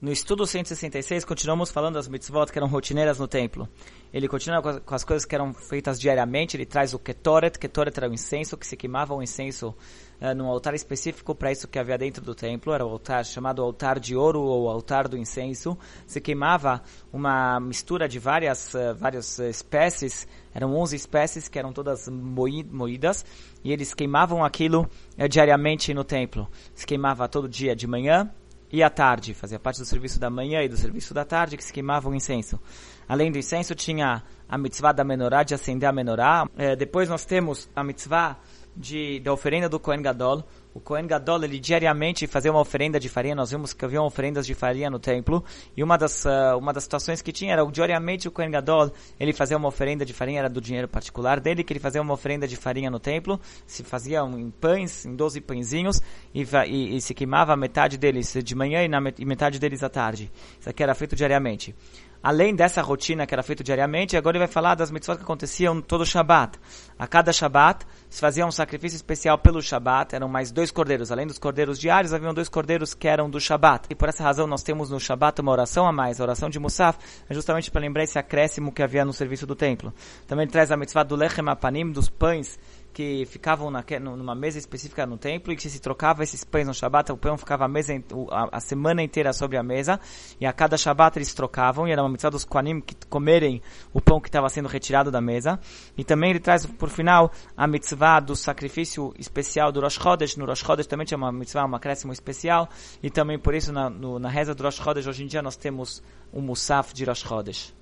No estudo 166, continuamos falando das mitzvot que eram rotineiras no templo. Ele continua com as, coisas que eram feitas diariamente, ele traz o ketoret, ketoret era o incenso, que se queimava o incenso uh, num altar específico para isso que havia dentro do templo, era o altar chamado altar de ouro ou altar do incenso. Se queimava uma mistura de várias, uh, várias espécies, eram 11 espécies que eram todas moídas, e eles queimavam aquilo diariamente no templo. Se queimava todo dia de manhã, e à tarde, fazia parte do serviço da manhã e do serviço da tarde, que se queimava o incenso. Além do incenso, tinha a mitzvah da menorá, de acender a menorá. É, depois nós temos a mitzvah de, da oferenda do Kohen Gadol. O Kohen Gadol, ele diariamente fazia uma oferenda de farinha. Nós vimos que havia oferendas de farinha no templo. E uma das, uh, uma das situações que tinha era, diariamente o Kohen Gadol, ele fazia uma oferenda de farinha, era do dinheiro particular dele, que ele fazia uma oferenda de farinha no templo. Se fazia em pães, em 12 pãezinhos, e, e, e se queimava metade deles de manhã e, na, e metade deles à tarde. Isso aqui era feito diariamente além dessa rotina que era feita diariamente, agora ele vai falar das mitzvot que aconteciam todo Shabat. A cada Shabat se fazia um sacrifício especial pelo Shabat, eram mais dois cordeiros. Além dos cordeiros diários, haviam dois cordeiros que eram do Shabat. E por essa razão nós temos no Shabat uma oração a mais, a oração de Musaf, é justamente para lembrar esse acréscimo que havia no serviço do templo. Também ele traz a mitzvah do Lechem Apanim, dos pães que ficavam na, numa mesa específica no templo e que se trocava esses pães no Shabat, o pão ficava a, mesa, a, a semana inteira sobre a mesa e a cada Shabat eles trocavam e era uma mitzvah dos Koanim que comerem o pão que estava sendo retirado da mesa. E também ele traz por final a mitzvah do sacrifício especial do Rosh Chodesh. No Rosh Chodesh também tinha uma mitzvah, um acréscimo especial e também por isso na, no, na reza do Rosh Chodesh hoje em dia nós temos o Musaf de Rosh Chodesh.